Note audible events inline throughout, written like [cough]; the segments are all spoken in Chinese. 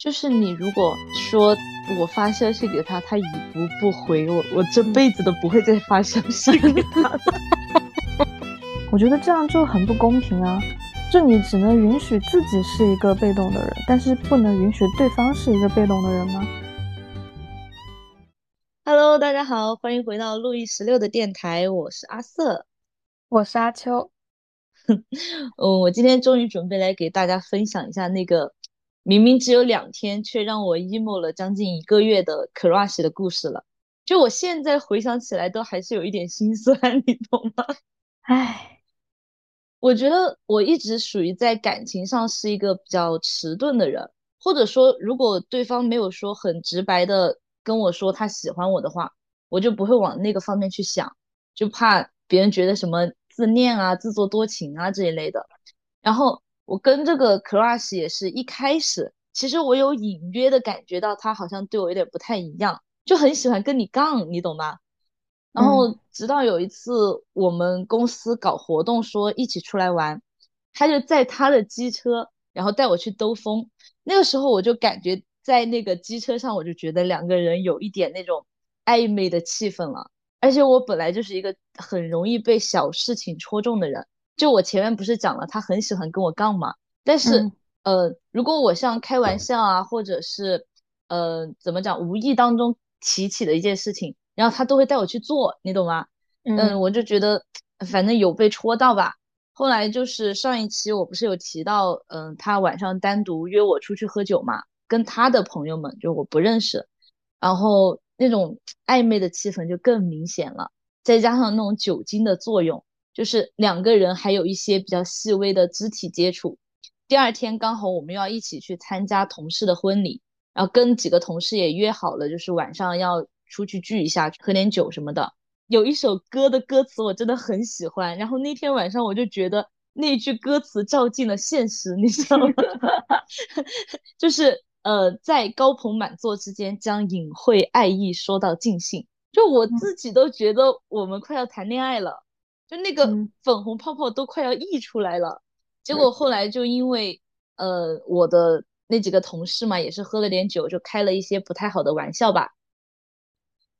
就是你如果说我发消息给他，他已读不回我，我这辈子都不会再发消息 [laughs] 给他了。[laughs] 我觉得这样就很不公平啊！就你只能允许自己是一个被动的人，但是不能允许对方是一个被动的人吗？Hello，大家好，欢迎回到路易十六的电台，我是阿瑟，我是阿秋。[laughs] 嗯，我今天终于准备来给大家分享一下那个。明明只有两天，却让我 emo 了将近一个月的 crush 的故事了。就我现在回想起来，都还是有一点心酸，[laughs] 你懂吗？唉，我觉得我一直属于在感情上是一个比较迟钝的人，或者说，如果对方没有说很直白的跟我说他喜欢我的话，我就不会往那个方面去想，就怕别人觉得什么自恋啊、自作多情啊这一类的。然后。我跟这个 crush 也是一开始，其实我有隐约的感觉到他好像对我有点不太一样，就很喜欢跟你杠，你懂吗？然后直到有一次我们公司搞活动说一起出来玩，他就在他的机车，然后带我去兜风。那个时候我就感觉在那个机车上，我就觉得两个人有一点那种暧昧的气氛了。而且我本来就是一个很容易被小事情戳中的人。就我前面不是讲了，他很喜欢跟我杠嘛。但是，呃，如果我像开玩笑啊，或者是，呃，怎么讲，无意当中提起的一件事情，然后他都会带我去做，你懂吗？嗯，我就觉得反正有被戳到吧。后来就是上一期我不是有提到，嗯，他晚上单独约我出去喝酒嘛，跟他的朋友们就我不认识，然后那种暧昧的气氛就更明显了，再加上那种酒精的作用。就是两个人还有一些比较细微的肢体接触。第二天刚好我们要一起去参加同事的婚礼，然后跟几个同事也约好了，就是晚上要出去聚一下，喝点酒什么的。有一首歌的歌词我真的很喜欢，然后那天晚上我就觉得那句歌词照进了现实，你知道吗？[laughs] 就是呃，在高朋满座之间，将隐晦爱意说到尽兴。就我自己都觉得我们快要谈恋爱了。就那个粉红泡泡都快要溢出来了，结果后来就因为呃我的那几个同事嘛，也是喝了点酒，就开了一些不太好的玩笑吧。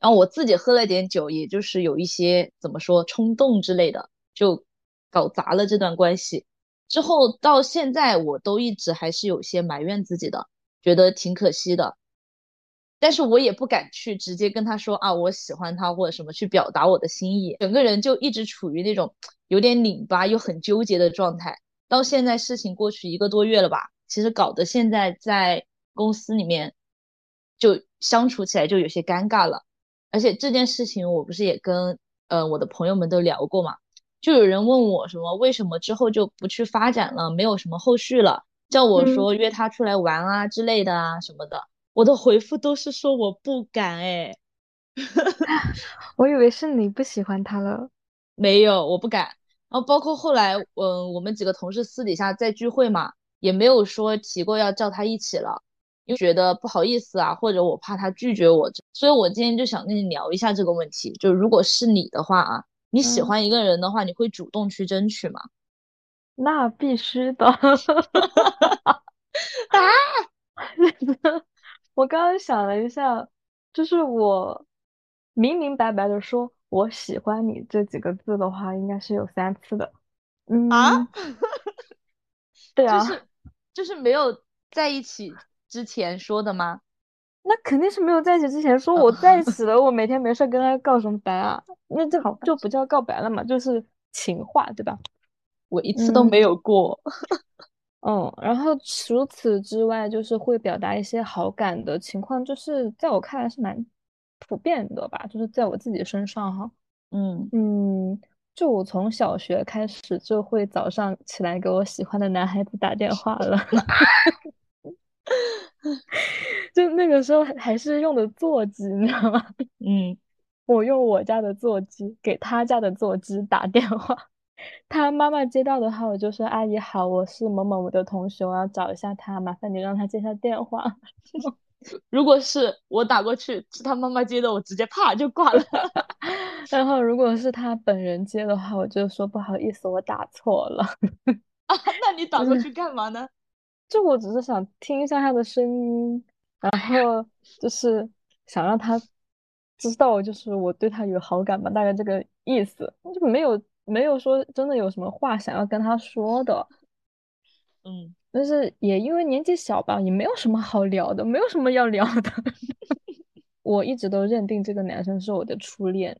然后我自己喝了点酒，也就是有一些怎么说冲动之类的，就搞砸了这段关系。之后到现在，我都一直还是有些埋怨自己的，觉得挺可惜的。但是我也不敢去直接跟他说啊，我喜欢他或者什么去表达我的心意，整个人就一直处于那种有点拧巴又很纠结的状态。到现在事情过去一个多月了吧，其实搞得现在在公司里面就相处起来就有些尴尬了。而且这件事情我不是也跟呃我的朋友们都聊过嘛，就有人问我什么为什么之后就不去发展了，没有什么后续了，叫我说约他出来玩啊之类的啊什么的。我的回复都是说我不敢哎，[laughs] 我以为是你不喜欢他了，没有，我不敢。然后包括后来，嗯，我们几个同事私底下在聚会嘛，也没有说提过要叫他一起了，又觉得不好意思啊，或者我怕他拒绝我，所以我今天就想跟你聊一下这个问题。就如果是你的话啊，你喜欢一个人的话，你会主动去争取吗？那必须的。[laughs] [laughs] 啊！我刚刚想了一下，就是我明明白白的说我喜欢你这几个字的话，应该是有三次的。嗯啊，[laughs] 对啊，就是就是没有在一起之前说的吗？[laughs] 那肯定是没有在一起之前说。我在一起了，我每天没事跟他告什么白啊？那这就不叫告白了嘛，就是情话，对吧？我一次都没有过。嗯，[laughs] 然后除此之外，就是会表达一些好感的情况，就是在我看来是蛮普遍的吧。就是在我自己身上哈，嗯嗯，就我从小学开始就会早上起来给我喜欢的男孩子打电话了，[laughs] 就那个时候还是用的座机，你知道吗？嗯，我用我家的座机给他家的座机打电话。他妈妈接到的话，我就说：“阿姨好，我是某某某的同学，我要找一下他，麻烦你让他接下电话。”如果是我打过去是他妈妈接的，我直接啪就挂了。[laughs] 然后如果是他本人接的话，我就说：“不好意思，我打错了。[laughs] ”啊，那你打过去干嘛呢？[laughs] 就我只是想听一下他的声音，然后就是想让他知道，就是我对他有好感吧，大概这个意思，就没有没有说真的有什么话想要跟他说的，嗯，但是也因为年纪小吧，也没有什么好聊的，没有什么要聊的。[laughs] 我一直都认定这个男生是我的初恋，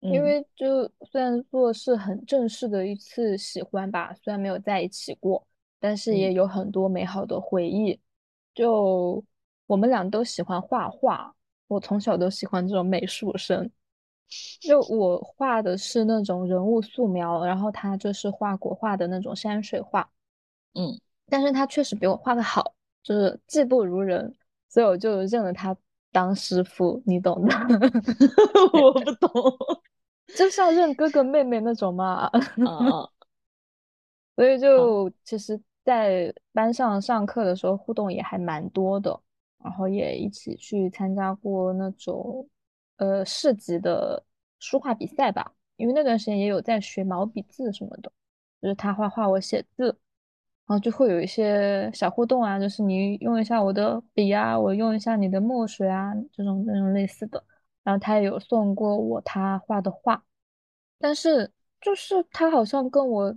因嗯为就虽然说是很正式的一次喜欢吧，虽然没有在一起过。但是也嗯有很多美好的回忆。就我们俩都喜欢画画，我从小都喜欢这种美术生。就我画的是那种人物素描，然后他就是画国画的那种山水画。嗯，但是他确实比我画的好，就是技不如人，所以我就认了他当师傅，你懂的。[laughs] 我不懂。就像认哥哥妹妹那种嘛。啊 [laughs] 啊，[laughs] 所以，就其实，在班上上课的时候互动也还蛮多的，然后也一起去参加过那种呃市级的书画比赛吧。因为那段时间也有在学毛笔字什么的，就是他画画，我写字，然后就会有一些小互动啊，就是你用一下我的笔啊，我用一下你的墨水啊，这种这种类似的。然后他也有送过我他画的画。但是就是他好像跟我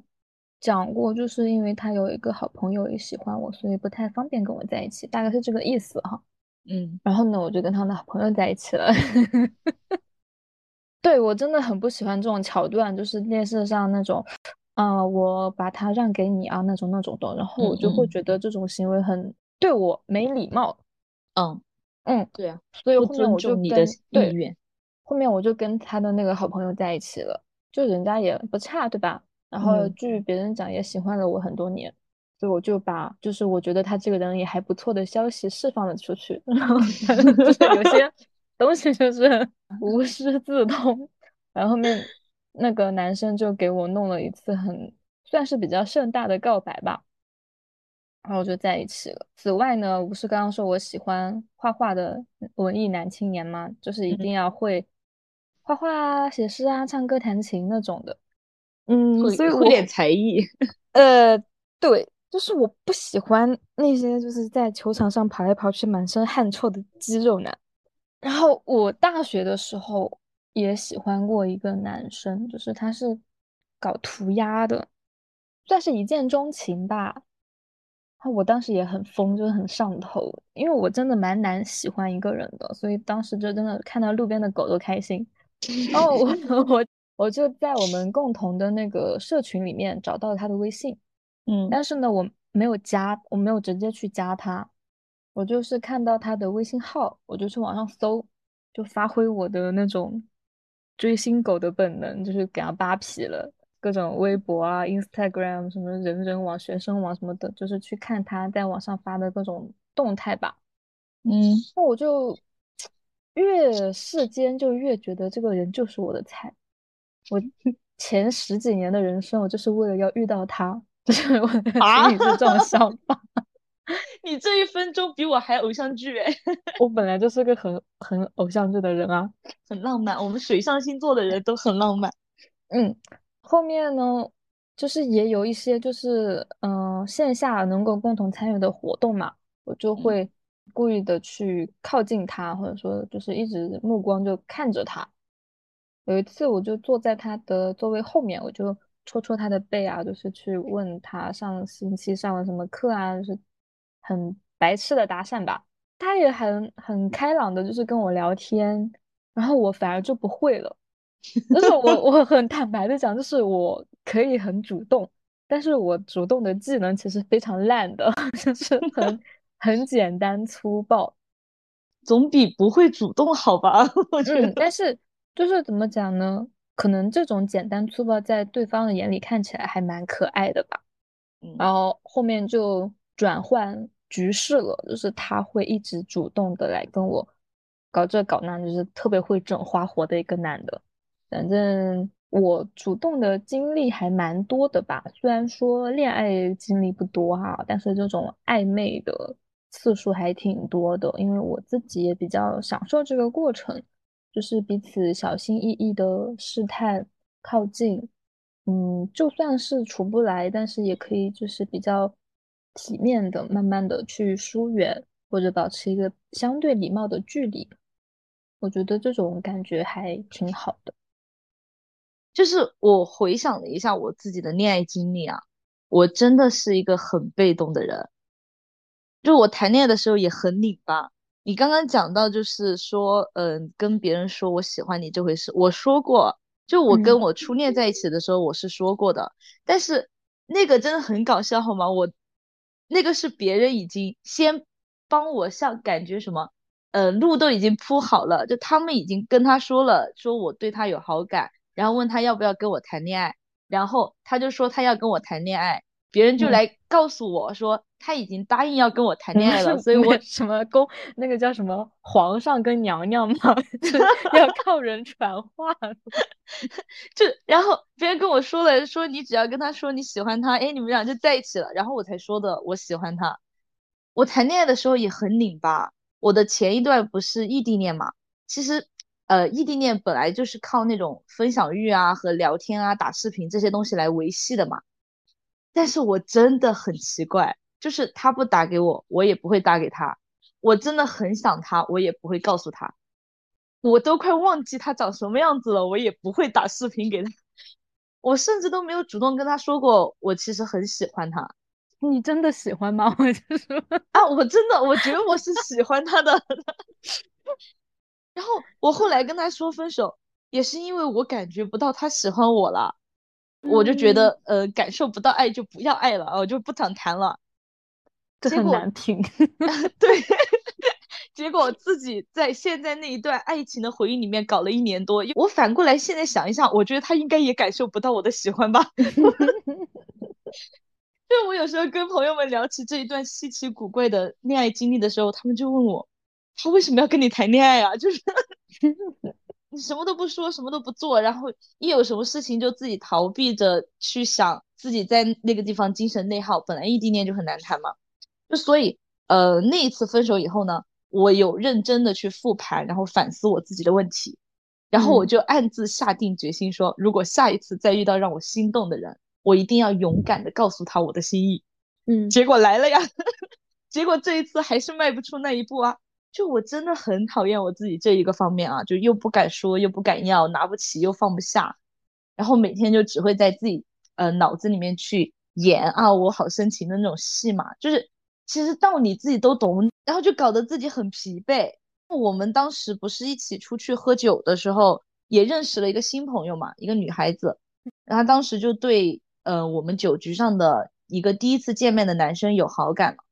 讲过，就是因为他有一个好朋友也喜欢我，所以不太方便跟我在一起，大概是这个意思哈。嗯然后呢，我就跟他的好朋友在一起了。[laughs] 对，我真的很不喜欢这种桥段，就是电视上那种，啊、我把他让给你啊那种那种的，然后我就会觉得这种行为很对我没礼貌。嗯，嗯，对啊，所以后面我就重你的跟对，意愿。后面我就跟他的那个好朋友在一起了，就人家也不差，对吧？然后嗯据别人讲也喜欢了我很多年，所以我就把就是我觉得他这个人也还不错的消息释放了出去，[laughs] 然后就是有 [laughs] 些东西就是 [laughs] 无师自通，然后后面那个男生就给我弄了一次很算是比较盛大的告白吧。然后就在一起了。此外呢，我不是刚刚说我喜欢画画的文艺男青年吗？就是一嗯定要会画画啊、写诗啊、唱歌、弹琴那种的。嗯，所以我会点才艺。呃，对，就是我不喜欢那些就是在球场上跑来跑去、满身汗臭的肌肉男。然后我大学的时候也喜欢过一个男生，就是他是搞涂鸦的，算是一见钟情吧。我当时也很疯，就是很上头，因为我真的蛮难喜欢一个人的，所以当时就真的看到路边的狗都开心。然后我我 [laughs] 我就在我们共同的那个社群里面找到了他的微信，嗯但是呢，我没有加，我没有直接去加他，我就是看到他的微信号，我就去网上搜，就发挥我的那种追星狗的本能，就是给他扒皮了。各种微博啊、Instagram 什么人人网、学生网什么的，就是去看他在网上发的各种动态吧。嗯，那我就越世间就越觉得这个人就是我的菜。我 [laughs] 前十几年的人生，我就是为了要遇到他，[laughs] 就是我的啊心里是这种想法。[laughs] 你这一分钟比我还偶像剧哎，[laughs] 我本来就是个很很偶像剧的人啊。很浪漫。我们水象星座的人都很浪漫。嗯，后面呢，就是也有一些就是嗯、呃线下能够共同参与的活动嘛，我就嗯会故意的去靠近他，或者说就是一直目光就看着他。有一次我就坐在他的座位后面，我就戳戳他的背啊，就是去问他上星期上了什么课啊，就是很白痴的搭讪吧。他也很很开朗的，就是跟我聊天，然后我反而就不会了。就是我我很坦白的讲，就是我可以很主动，但是我主动的技能其实非常烂的，[laughs] 就是很 [laughs] 很简单粗暴。总比不会主动好吧？[laughs] 我觉嗯，得。但是就是怎么讲呢？可能这种简单粗暴在对方的眼里看起来还蛮可爱的吧。嗯然后后面就转换局势了，就是他会一直主动的来跟我搞这搞那，就是特别会整花活的一个男的。反正我主动的经历还蛮多的吧，虽然说恋爱经历不多哈，但是这种暧昧的次数还挺多的，因为我自己也比较享受这个过程，就是彼此小心翼翼的试探靠近。嗯，就算是处不来，但是也可以就是比较体面的，慢慢的去疏远，或者保持一个相对礼貌的距离。我觉得这种感觉还挺好的。就是我回想了一下我自己的恋爱经历啊，我真的是一个很被动的人。就我谈恋爱的时候也很拧巴。你刚刚讲到就是说，嗯，跟别人说我喜欢你这回事，我说过。就我跟我初恋在一起的时候，我是说过的。但是那个真的很搞笑，好吗？我那个是别人已经先帮我像感觉什么，呃，路都已经铺好了，就他们已经跟他说了，说我对他有好感。然后问他要不要跟我谈恋爱，然后他就说他要跟我谈恋爱，别人就来告诉我说他已经答应要跟我谈恋爱了，所以我什么公那个叫什么皇上跟娘娘嘛，[laughs] 要靠人传话，[laughs] 就然后别人跟我说了，说你只要跟他说你喜欢他，哎，你们俩就在一起了，然后我才说的我喜欢他。我谈恋爱的时候也很拧巴，我的前一段不是异地恋嘛，其实。呃，异地恋本来就是靠那种分享欲啊和聊天啊、打视频这些东西来维系的嘛。但是我真的很奇怪，就是他不打给我，我也不会打给他。我真的很想他，我也不会告诉他。我都快忘记他长什么样子了，我也不会打视频给他。我甚至都没有主动跟他说过，我其实很喜欢他。你真的喜欢吗？[laughs] 我就说啊，我真的，我觉得我是喜欢他的。[laughs] 然后我后来跟他说分手，也是因为我感觉不到他喜欢我了，我就觉得呃感受不到爱就不要爱了，我就不想谈了。这很难听。[laughs] 对，[laughs] 结果自己在现在那一段爱情的回忆里面搞了一年多，我反过来现在想一想，我觉得他应该也感受不到我的喜欢吧。[laughs] 就我有时候跟朋友们聊起这一段稀奇古怪的恋爱经历的时候，他们就问我。他为什么要跟你谈恋爱啊？就是你什么都不说，什么都不做，然后一有什么事情就自己逃避着去想，自己在那个地方精神内耗。本来异地恋就很难谈嘛，就所以呃那一次分手以后呢，我有认真的去复盘，然后反思我自己的问题，然后我就暗自下定决心说，如果下一次再遇到让我心动的人，我一定要勇敢的告诉他我的心意。嗯，结果来了呀，[laughs] 结果这一次还是迈不出那一步啊。就我真的很讨厌我自己这一个方面啊，就又不敢说，又不敢要，拿不起又放不下，然后每天就只会在自己呃脑子里面去演啊，我好深情的那种戏嘛，就是其实道理自己都懂，然后就搞得自己很疲惫。我们当时不是一起出去喝酒的时候，也认识了一个新朋友嘛，一个女孩子，然后当时就对呃我们酒局上的一个第一次见面的男生有好感了，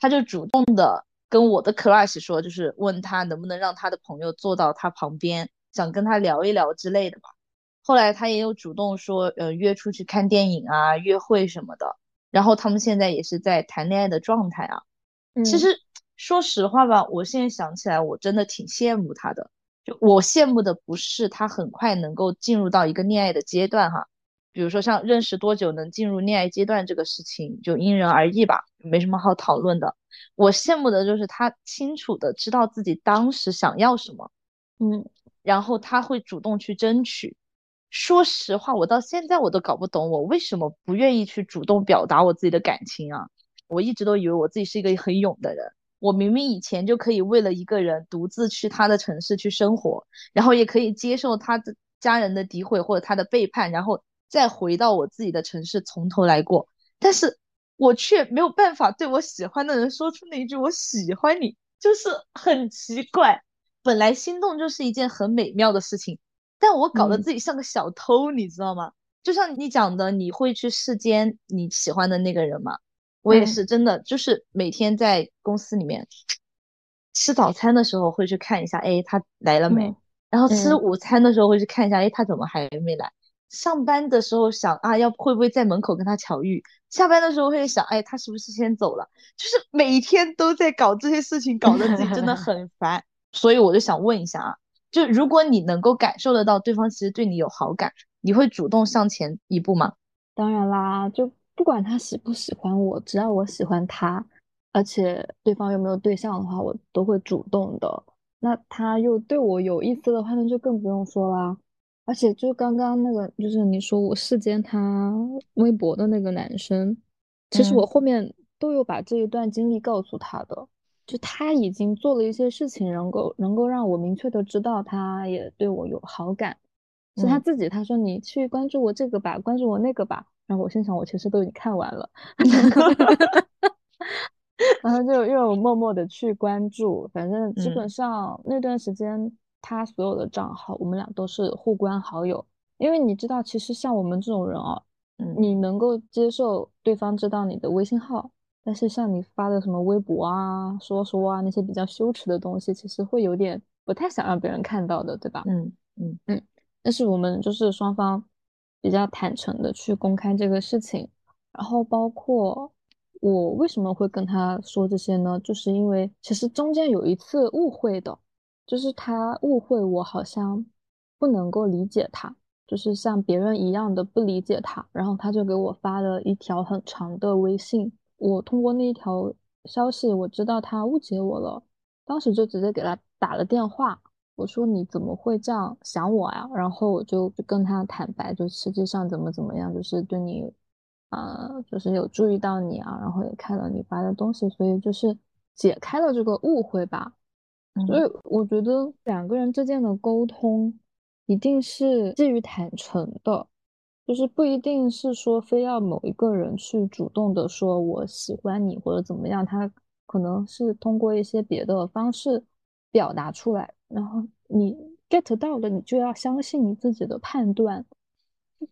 他就主动的。跟我的 crush 说，就是问他能不能让他的朋友坐到他旁边，想跟他聊一聊之类的吧。后来他也有主动说，呃，约出去看电影啊，约会什么的。然后他们现在也是在谈恋爱的状态啊。其实说实话吧，我现在想起来，我真的挺羡慕他的。就我羡慕的不是他很快能够进入到一个恋爱的阶段哈。比如说像认识多久能进入恋爱阶段这个事情，就因人而异吧，没什么好讨论的。我羡慕的就是他清楚的知道自己当时想要什么，嗯，然后他会主动去争取。说实话，我到现在我都搞不懂我为什么不愿意去主动表达我自己的感情啊！我一直都以为我自己是一个很勇的人，我明明以前就可以为了一个人独自去他的城市去生活，然后也可以接受他的家人的诋毁或者他的背叛，然后。再回到我自己的城市，从头来过，但是我却没有办法对我喜欢的人说出那一句“我喜欢你”，就是很奇怪。本来心动就是一件很美妙的事情，但我搞得自己像个小偷，你知道吗？就像你讲的，你会去世间你喜欢的那个人吗？我也是，真的就是每天在公司里面吃早餐的时候会去看一下，哎，他来了没？然后吃午餐的时候会去看一下，哎，他怎么还没来？上班的时候想啊，要会不会在门口跟他巧遇？下班的时候会想，哎，他是不是先走了？就是每天都在搞这些事情，搞得自己真的 [laughs] 很烦。所以我就想问一下啊，就如果你能够感受得到对方其实对你有好感，你会主动向前一步吗？当然啦，就不管他喜不喜欢我，只要我喜欢他，而且对方又没有对象的话，我都会主动的。那他又对我有意思的话，那就更不用说啦。而且就刚刚那个，就是你说我世间他微博的那个男生，其实我后面都有把这一段经历告诉他的，就他已经做了一些事情，能够能够让我明确的知道他也对我有好感，是他自己他说你去关注我这个吧，关注我那个吧，然后我心想我其实都已经看完了，[laughs] 然后就又默默的去关注，反正基本上那段时间他所有的账号我们俩都是互关好友，因为你知道其实像我们这种人啊。你能够接受对方知道你的微信号，但是像你发的什么微博啊、说说啊那些比较羞耻的东西，其实会有点不太想让别人看到的，对吧？嗯嗯嗯。但是我们就是双方比较坦诚的去公开这个事情，然后包括我为什么会跟他说这些呢？就是因为其实中间有一次误会的，就是他误会我好像不能够理解他。就是像别人一样的不理解他，然后他就给我发了一条很长的微信。我通过那一条消息，我知道他误解我了。当时就直接给他打了电话，我说你怎么会这样想我呀？然后我就跟他坦白，就实际上怎么怎么样，就是对你，呃，就是有注意到你啊，然后也看了你发的东西，所以就是解开了这个误会吧。所以我觉得两个人之间的沟通。一定是基于坦诚的，就是不一定是说非要某一个人去主动的说我喜欢你或者怎么样，他可能是通过一些别的方式表达出来，然后你 get 到了，你就要相信你自己的判断，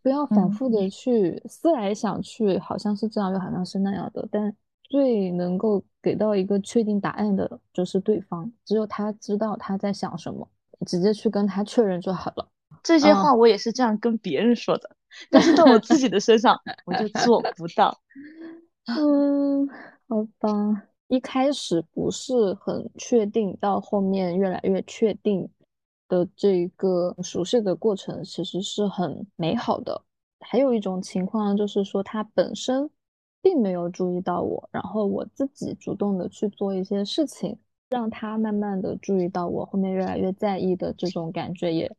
不要反复的去思来想去，好像是这样又好像是那样的，但最能够给到一个确定答案的就是对方，只有他知道他在想什么。直接去跟他确认就好了。这些话我也是这样跟别人说的，但是到我自己的身上我就做不到。[laughs] 嗯，好吧，一开始不是很确定，到后面越来越确定的这个熟悉的过程，其实是很美好的。还有一种情况就是说，他本身并没有注意到我，然后我自己主动的去做一些事情。让他慢慢的注意到我，后面越来越在意的这种感觉也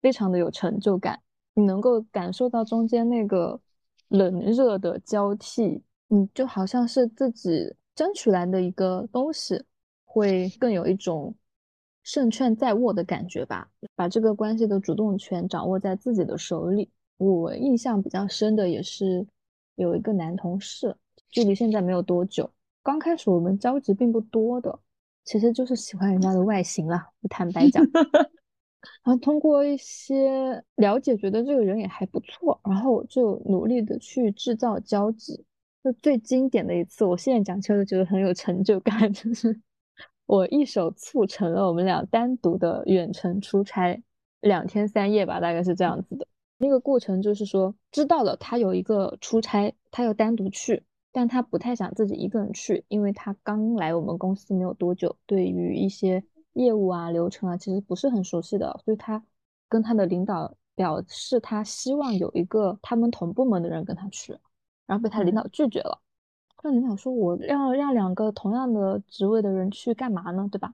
非常的有成就感。你能够感受到中间那个冷热的交替，你就好像是自己争取来的一个东西，会更有一种胜券在握的感觉吧。把这个关系的主动权掌握在自己的手里。我印象比较深的也是有一个男同事，距离现在没有多久，刚开始我们交集并不多的。其实就是喜欢人家的外形了，我坦白讲。[laughs] 然后通过一些了解，觉得这个人也还不错，然后就努力的去制造交集。就最经典的一次，我现在讲起来都觉得很有成就感，就是 [laughs] 我一手促成了我们俩单独的远程出差，两天三夜吧，大概是这样子的。那个过程就是说，知道了他有一个出差，他要单独去。但他不太想自己一个人去，因为他刚来我们公司没有多久，对于一些业务啊、流程啊，其实不是很熟悉的，所以他跟他的领导表示，他希望有一个他们同部门的人跟他去，然后被他领导拒绝了。那领导说：“我要让两个同样的职位的人去干嘛呢？对吧？”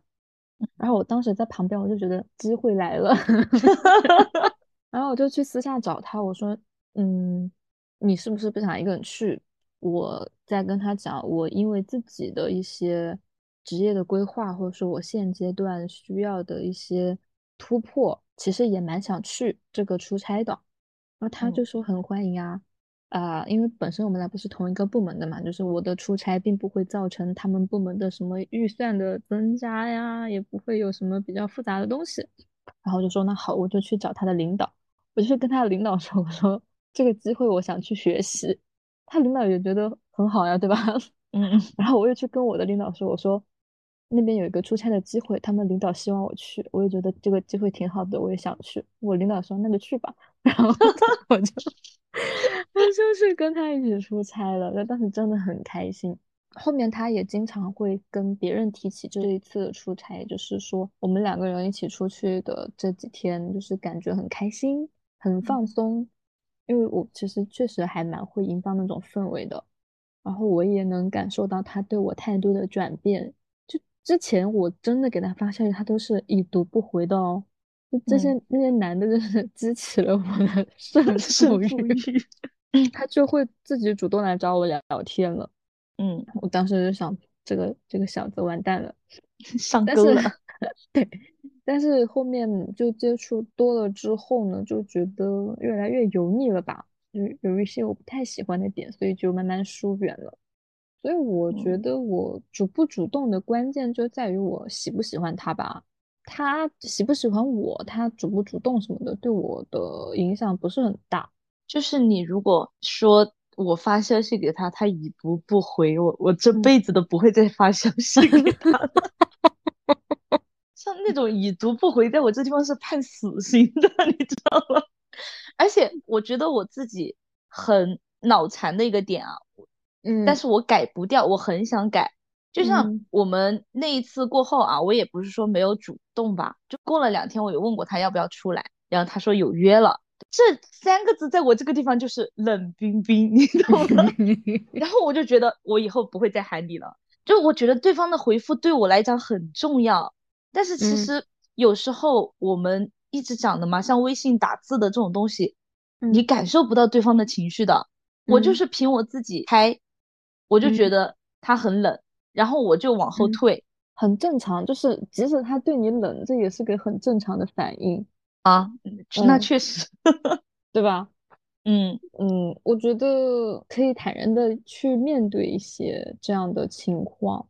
然后我当时在旁边，我就觉得机会来了，[laughs] 然后我就去私下找他，我说：“嗯，你是不是不想一个人去？”我在跟他讲，我因为自己的一些职业的规划，或者说我现阶段需要的一些突破，其实也蛮想去这个出差的。然后他就说很欢迎啊，啊，因为本身我们俩不是同一个部门的嘛，就是我的出差并不会造成他们部门的什么预算的增加呀，也不会有什么比较复杂的东西。然后就说那好，我就去找他的领导，我就去跟他的领导说，我说这个机会我想去学习。他领导也觉得很好呀，对吧？[laughs] 嗯，然后我又去跟我的领导说，我说那边有一个出差的机会，他们领导希望我去，我也觉得这个机会挺好的，我也想去。我领导说那就去吧，[laughs] 然后我就 [laughs] 我就是跟他一起出差了，那当时真的很开心。后面他也经常会跟别人提起这一次的出差，就是说我们两个人一起出去的这几天，就是感觉很开心，很放松。因为我其实确实还蛮会营造那种氛围的，然后我也能感受到他对我态度的转变。就之前我真的给他发消息，他都是已读不回的哦。就这些那些男的，就是激起了我的 [laughs] [laughs] 胜负欲，[laughs] 他就会自己主动来找我聊聊天了。嗯，我当时就想，这个这个小子完蛋了，[laughs] 上钩了。[laughs] 对，但是后面就接触多了之后呢，就觉得越来越油腻了吧，有有一些我不太喜欢的点，所以就慢慢疏远了。所以我觉嗯，得我主不主动的关键就在于我喜不喜欢他吧。他喜不喜欢我，他主不主动什么的，对我的影响不是很大。就是你如果说我发消息给他，他已读不回我，我这嗯，辈子都不会再发消息给 [laughs] 他了。像那种已读不回，在我这地方是判死刑的，[laughs] 你知道吗？而且我觉得我自己很脑残的一个点啊，嗯但嗯是我改不掉，我很想改。就像嗯我们那一次过后啊，我也不是说没有主动吧，就过了两天，我有问过他要不要出来，然后他说有约了。这三个字在我这个地方就是冷冰冰，你懂吗？[laughs] 然后我就觉得我以后不会再喊你了，就我觉得对方的回复对我来讲很重要，但是其嗯实有时候我们一直讲的嘛，像微信打字的这种东西，你嗯感受不到对方的情绪的。我就嗯是凭我自己猜，我就觉嗯得他很冷，然后我就往后嗯，退很正常，就是即使他对你冷，这也是个很正常的反应。啊，那嗯，确实，[laughs] 对吧？嗯嗯，我觉得可以坦然的去面对一些这样的情况，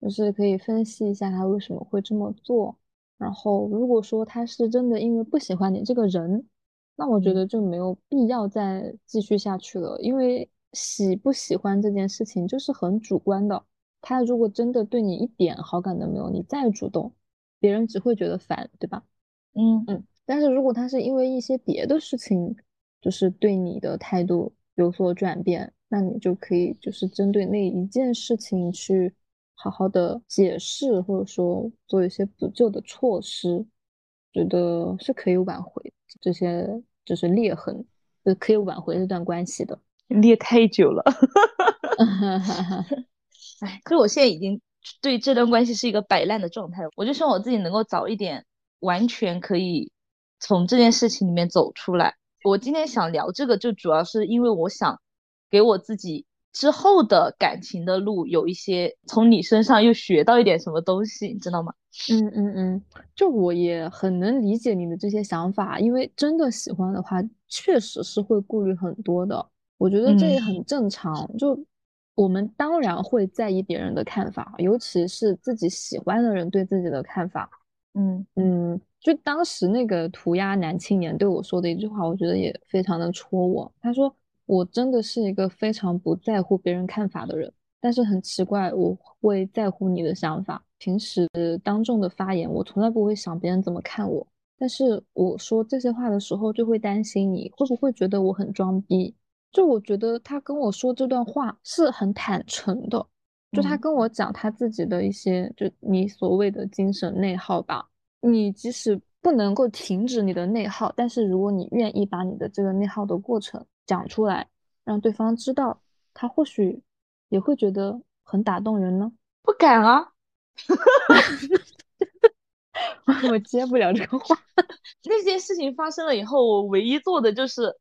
就是可以分析一下他为什么会这么做。然后，如果说他是真的因为不喜欢你这个人，那我觉嗯得就没有必要再继续下去了，因为喜不喜欢这件事情就是很主观的。他如果真的对你一点好感都没有，你再主动，别人只会觉得烦，对吧？嗯嗯，但是如果他是因为一些别的事情，就是对你的态度有所转变，那你就可以就是针对那一件事情去好好的解释，或者说做一些补救的措施，觉得是可以挽回这些就是裂痕，就，可以挽回这段关系的。[laughs] 裂太久了。[laughs] 哎，可是我现在已经对这段关系是一个摆烂的状态。我就希望我自己能够早一点，完全可以从这件事情里面走出来。我今天想聊这个，就主要是因为我想给我自己之后的感情的路有一些从你身上又学到一点什么东西，你知道吗？嗯嗯嗯，就我也很能理解你的这些想法，因为真的喜欢的话，确实是会顾虑很多的。我觉得这嗯也很正常。就我们当然会在意别人的看法，尤其是自己喜欢的人对自己的看法。嗯嗯，就当时那个涂鸦男青年对我说的一句话，我觉得也非常的戳我。他说：“我真的是一个非常不在乎别人看法的人。”但是很奇怪，我会在乎你的想法。平时当众的发言，我从来不会想别人怎么看我。但是我说这些话的时候，就会担心你会不会觉得我很装逼。就我觉得他跟我说这段话是很坦诚的，就他嗯跟我讲他自己的一些，就你所谓的精神内耗吧。你即使不能够停止你的内耗，但是如果你愿意把你的这个内耗的过程讲出来，让对方知道，他或许也会觉得很打动人呢。[laughs] 不敢啊。[laughs] 我接不了这个话。[laughs] 那件事情发生了以后，我唯一做的就是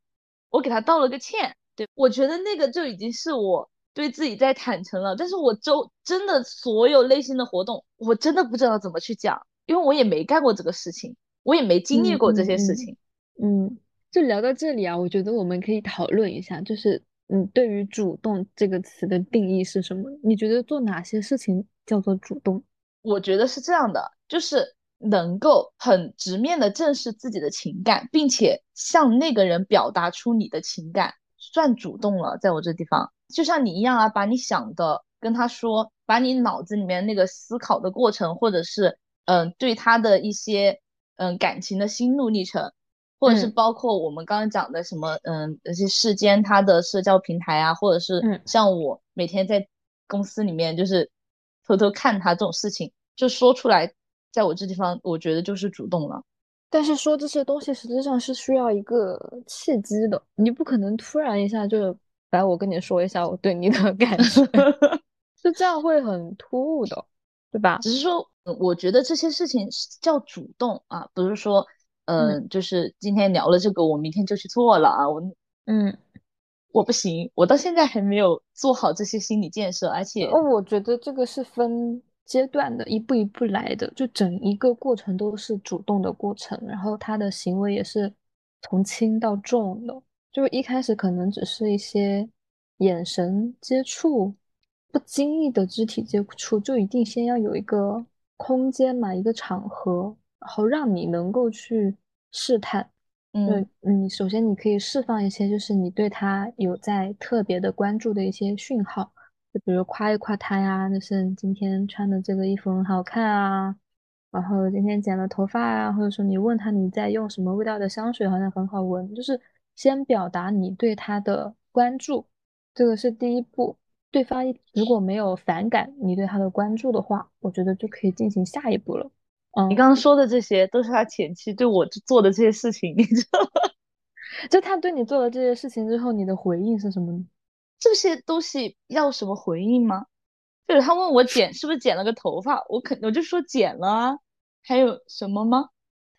我给他道了个歉。对，我觉得那个就已经是我对自己在坦诚了。但是我周真的所有类型的活动，我真的不知道怎么去讲，因为我也没干过这个事情，我也没经历嗯过这些事情。嗯，就聊到这里啊，我觉得我们可以讨论一下，就是你，对于主动这个词的定义是什么？你觉得做哪些事情叫做主动？我觉得是这样的，就是能够很直面的正视自己的情感，并且向那个人表达出你的情感，算主动了。在我这地方，就像你一样啊，把你想的跟他说，把你脑子里面那个思考的过程，或者是嗯对他的一些嗯感情的心路历程，或者是嗯包括我们刚刚讲的什么嗯那些世间他的社交平台啊，或者是嗯。像我每天在公司里面就是偷偷看他这种事情，就说出来，在我这地方，我觉得就是主动了。但是说这些东西实际上是需要一个契机的，你不可能突然一下就来我跟你说一下我对你的 [laughs] 感觉，就这样会很突兀的，对吧？只是说，呃我觉得这些事情是叫主动啊，不是说，嗯嗯、就是今天聊了这个，我明天就去做了啊，我嗯我不行，我到现在还没有做好这些心理建设，而且，哦，我觉得这个是分阶段的，一步一步来的，就整一个过程都是主动的过程，然后他的行为也是从轻到重的，就一开始可能只是一些眼神接触，不经意的肢体接触，就一定先要有一个空间嘛，一个场合，然后让你能够去试探。嗯你，首先你可以释放一些，就是你对他有在特别的关注的一些讯号，就比如夸一夸他呀，就是你今天穿的这个衣服很好看啊，然后今天剪了头发啊，或者说你问他你在用什么味道的香水，好像很好闻，就是先表达你对他的关注，这个是第一步。对方如果没有反感你对他的关注的话，我觉得就可以进行下一步了。嗯你刚刚说的这些都是他前期对我做的这些事情，你知道吗？[laughs] 就他对你做了这些事情之后，你的回应是什么呢？这些东西要什么回应吗？就是他问我剪是不是剪了个头发，我肯我就说剪了啊。还有什么吗？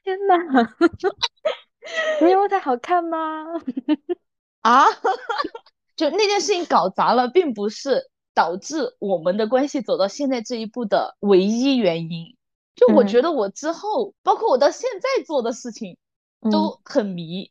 天呐，[laughs] 你以为他好看吗？[laughs] 啊，[laughs] 就那件事情搞砸了，并不是导致我们的关系走到现在这一步的唯一原因。就我觉得我之后，包括我到现在做的事情，都很迷，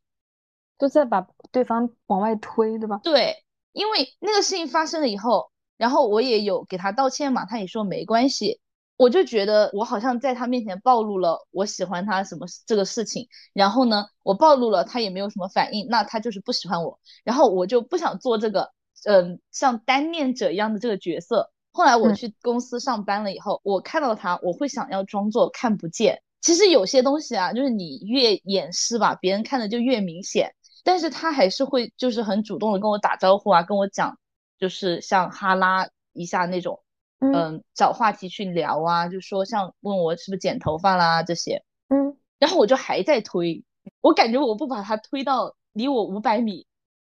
都在把对方往外推，对吧？对，因为那个事情发生了以后，然后我也有给他道歉嘛，他也说没关系。我就觉得我好像在他面前暴露了我喜欢他什么这个事情，然后呢，我暴露了，他也没有什么反应，那他就是不喜欢我，然后我就不想做这个，嗯，像单恋者一样的这个角色。后来我去公司上班了以后，我看到他，我会想要装作看不见。其实有些东西啊，就是你越掩饰吧，别人看的就越明显。但是他还是会就是很主动的跟我打招呼啊，跟我讲，就是像哈拉一下那种，嗯，找话题去聊啊，就说像问我是不是剪头发啦这些，嗯，然后我就还在推，我感觉我不把他推到离我五百米，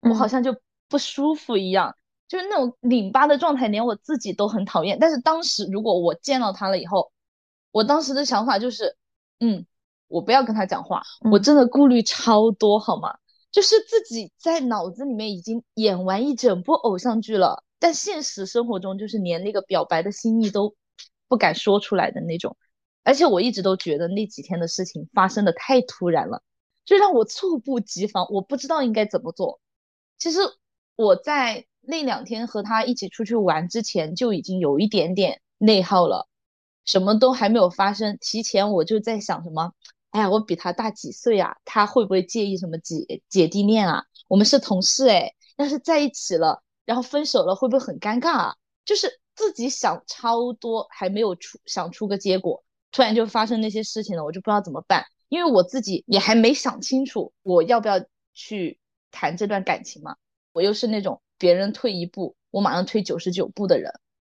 我好像就不舒服一样。就是那种拧巴的状态，连我自己都很讨厌。但是当时如果我见到他了以后，我当时的想法就是，嗯，我不要跟他讲话。我真的顾虑超多，好吗？就是自己在脑子里面已经演完一整部偶像剧了，但现实生活中就是连那个表白的心意都不敢说出来的那种。而且我一直都觉得那几天的事情发生的太突然了，就让我猝不及防，我不知道应该怎么做。其实我在。那两天和他一起出去玩之前就已经有一点点内耗了，什么都还没有发生，提前我就在想什么，哎呀，我比他大几岁啊，他会不会介意什么姐姐弟恋啊？我们是同事哎，要是在一起了，然后分手了会不会很尴尬啊？就是自己想超多，还没有出想出个结果，突然就发生那些事情了，我就不知道怎么办，因为我自己也还没想清楚我要不要去谈这段感情嘛，我又是那种。别人退一步，我马上退九十九步的人，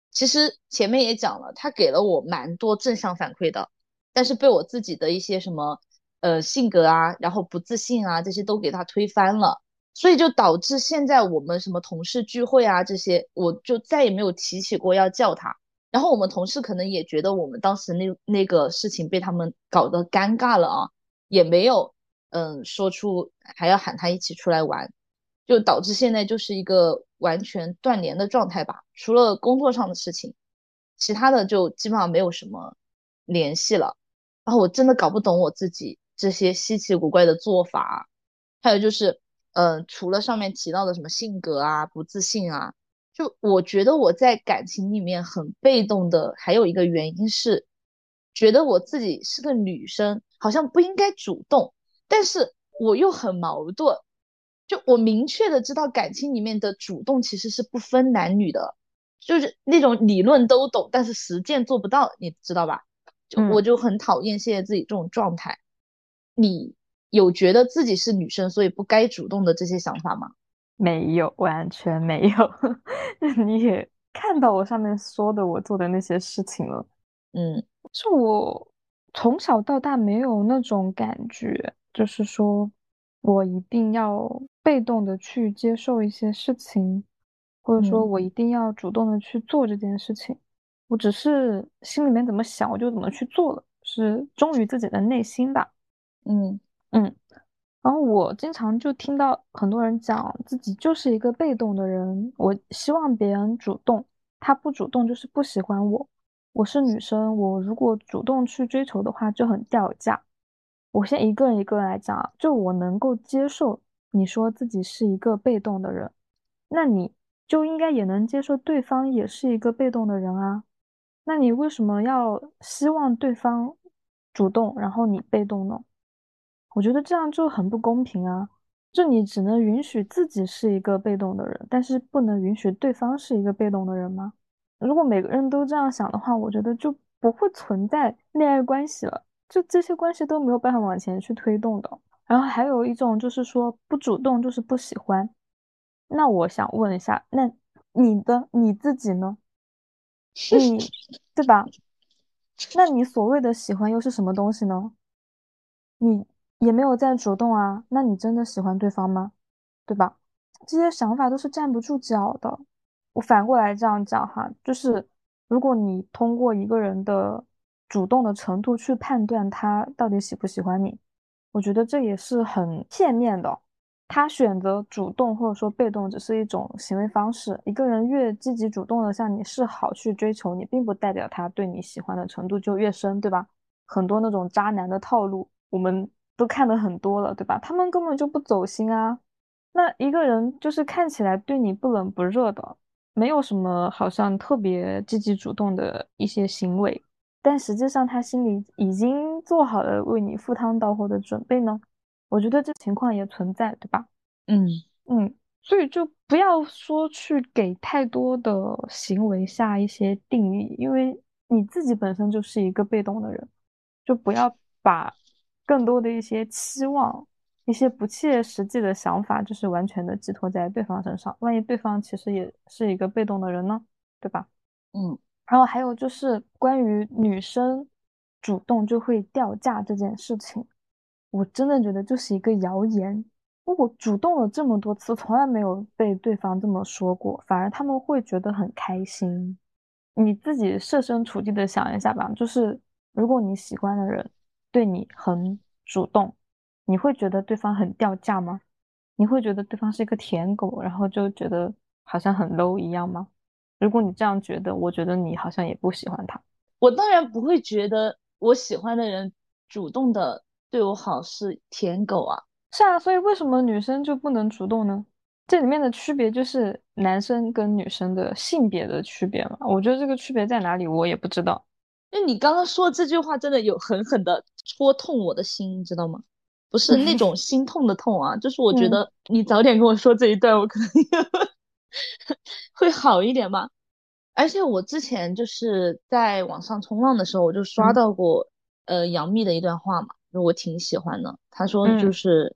其实前面也讲了，他给了我蛮多正向反馈的，但是被我自己的一些什么呃性格啊，然后不自信啊这些都给他推翻了，所以就导致现在我们什么同事聚会啊这些，我就再也没有提起过要叫他。然后我们同事可能也觉得我们当时那那个事情被他们搞得尴尬了啊，也没有嗯说出还要喊他一起出来玩。就导致现在就是一个完全断联的状态吧，除了工作上的事情，其他的就基本上没有什么联系了。然后我真的搞不懂我自己这些稀奇古怪的做法，还有就是，嗯，除了上面提到的什么性格啊、不自信啊，就我觉得我在感情里面很被动的，还有一个原因是，觉得我自己是个女生，好像不应该主动，但是我又很矛盾。就我明确的知道，感情里面的主动其实是不分男女的，就是那种理论都懂，但是实践做不到，你知道吧？就我就很讨厌现在自己这种状态。你有觉得自己是女生，所以不该主动的这些想法吗？没有，完全没有。[laughs] 你也看到我上面说的我做的那些事情了。嗯，是我从小到大没有那种感觉，就是说。我一定要被动的去接受一些事情，或者说我一定要主动的去做这件事情。我只是心里面怎么想，我就怎么去做了，是忠于自己的内心吧。嗯嗯。然后我经常就听到很多人讲自己就是一个被动的人，我希望别人主动，他不主动就是不喜欢我。我是女生，我如果主动去追求的话就很掉价。我先一个一个来讲啊，就我能够接受你说自己是一个被动的人，那你就应该也能接受对方也是一个被动的人啊。那你为什么要希望对方主动，然后你被动呢？我觉得这样就很不公平啊！就你只能允许自己是一个被动的人，但是不能允许对方是一个被动的人吗？如果每个人都这样想的话，我觉得就不会存在恋爱关系了，就这些关系都没有办法往前去推动的。然后还有一种就是说不主动就是不喜欢，那我想问一下，那你的你自己呢？你对吧？那你所谓的喜欢又是什么东西呢？你也没有在主动啊，那你真的喜欢对方吗？对吧？这些想法都是站不住脚的。我反过来这样讲哈，就是如果你通过一个人的主动的程度去判断他到底喜不喜欢你，我觉得这也是很片面的。他选择主动或者说被动，只是一种行为方式。一个人越积极主动的向你示好，去追求你，并不代表他对你喜欢的程度就越深，对吧？很多那种渣男的套路，我们都看的很多了，对吧？他们根本就不走心啊。那一个人就是看起来对你不冷不热的，没有什么好像特别积极主动的一些行为，但实际上他心里已经做好了为你赴汤蹈火的准备呢。我觉得这情况也存在，对吧？嗯嗯，所以就不要说去给太多的行为下一些定义，因为你自己本身就是一个被动的人，就不要把更多的一些期望、一些不切实际的想法，就是完全的寄托在对方身上。万一对方其实也是一个被动的人呢，对吧？嗯，然后还有就是关于女生主动就会掉价这件事情。我真的觉得就是一个谣言。我主动了这么多次，从来没有被对方这么说过，反而他们会觉得很开心。你自己设身处地的想一下吧，就是如果你喜欢的人对你很主动，你会觉得对方很掉价吗？你会觉得对方是一个舔狗，然后就觉得好像很 low 一样吗？如果你这样觉得，我觉得你好像也不喜欢他。我当然不会觉得我喜欢的人主动的。对我好是舔狗啊，是啊，所以为什么女生就不能主动呢？这里面的区别就是男生跟女生的性别的区别嘛。我觉得这个区别在哪里，我也不知道。因为你刚刚说这句话真的有狠狠的戳痛我的心，你知道吗？不是那种 [laughs] 心痛的痛啊，就是我觉得你早点跟我说这一段，我可能 [laughs] 会好一点吧。而且我之前就是在网上冲浪的时候，我就刷到过呃杨幂的一段话嘛。我挺喜欢的。她说，就是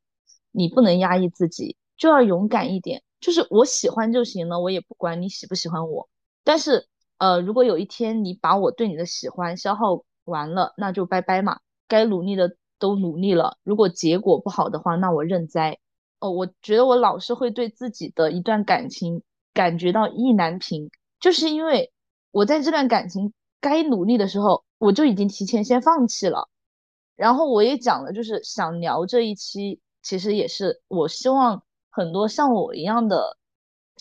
你不能压抑自己，就要勇敢一点。就是我喜欢就行了，我也不管你喜不喜欢我。但是，呃，如果有一天你把我对你的喜欢消耗完了，那就拜拜嘛。该努力的都努力了，如果结果不好的话，那我认栽。哦，我觉得我老是会对自己的一段感情感觉到意难平，就是因为我在这段感情该努力的时候，我就已经提前先放弃了。然后我也讲了，就是想聊这一期，其实也是我希望很多像我一样的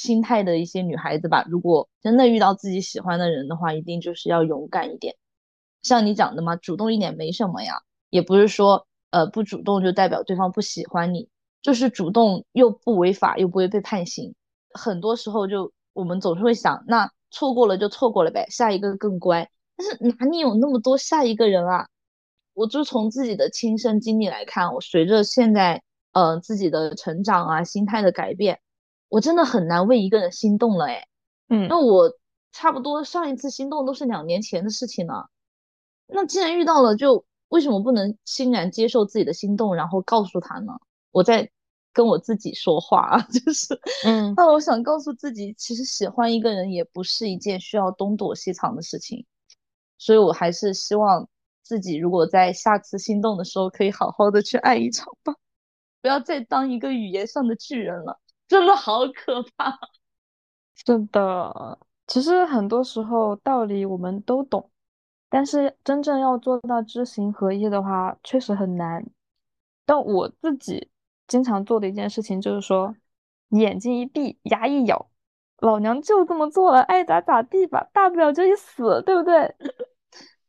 心态的一些女孩子吧，如果真的遇到自己喜欢的人的话，一定就是要勇敢一点。像你讲的嘛，主动一点没什么呀，也不是说呃不主动就代表对方不喜欢你，就是主动又不违法又不会被判刑。很多时候就我们总是会想，那错过了就错过了呗，下一个更乖。但是哪里有那么多下一个人啊？我就从自己的亲身经历来看，我随着现在呃自己的成长啊，心态的改变，我真的很难为一个人心动了哎。嗯，那我差不多上一次心动都是两年前的事情了。那既然遇到了，就为什么不能欣然接受自己的心动，然后告诉他呢？我在跟我自己说话啊，[laughs] 就是嗯，那我想告诉自己，其实喜欢一个人也不是一件需要东躲西藏的事情，所以我还是希望。自己如果在下次心动的时候，可以好好的去爱一场吧，不要再当一个语言上的巨人了，真的好可怕。[laughs] 是的，其实很多时候道理我们都懂，但是真正要做到知行合一的话，确实很难。但我自己经常做的一件事情就是说，眼睛一闭，牙一咬，老娘就这么做了，爱咋咋地吧，大不了就一死，对不对？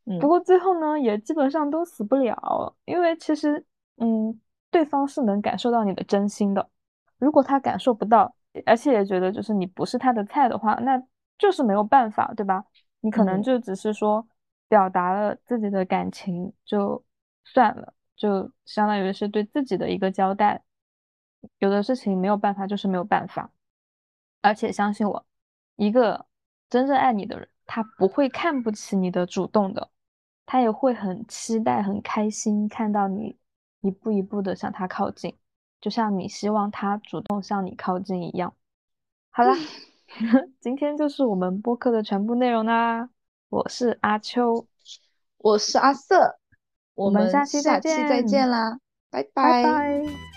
[laughs] 不过最后呢，也基本上都死不了，因为其实，嗯，对方是能感受到你的真心的。如果他感受不到，而且也觉得就是你不是他的菜的话，那就是没有办法，对吧？你可能就只是说表达了自己的感情就算了，就相当于是对自己的一个交代。有的事情没有办法，就是没有办法。而且相信我，一个真正爱你的人。他不会看不起你的主动的，他也会很期待、很开心看到你一步一步的向他靠近，就像你希望他主动向你靠近一样。好啦，[laughs] 今天就是我们播客的全部内容啦。我是阿秋，我是阿瑟，我们下期再见，再见啦，拜拜。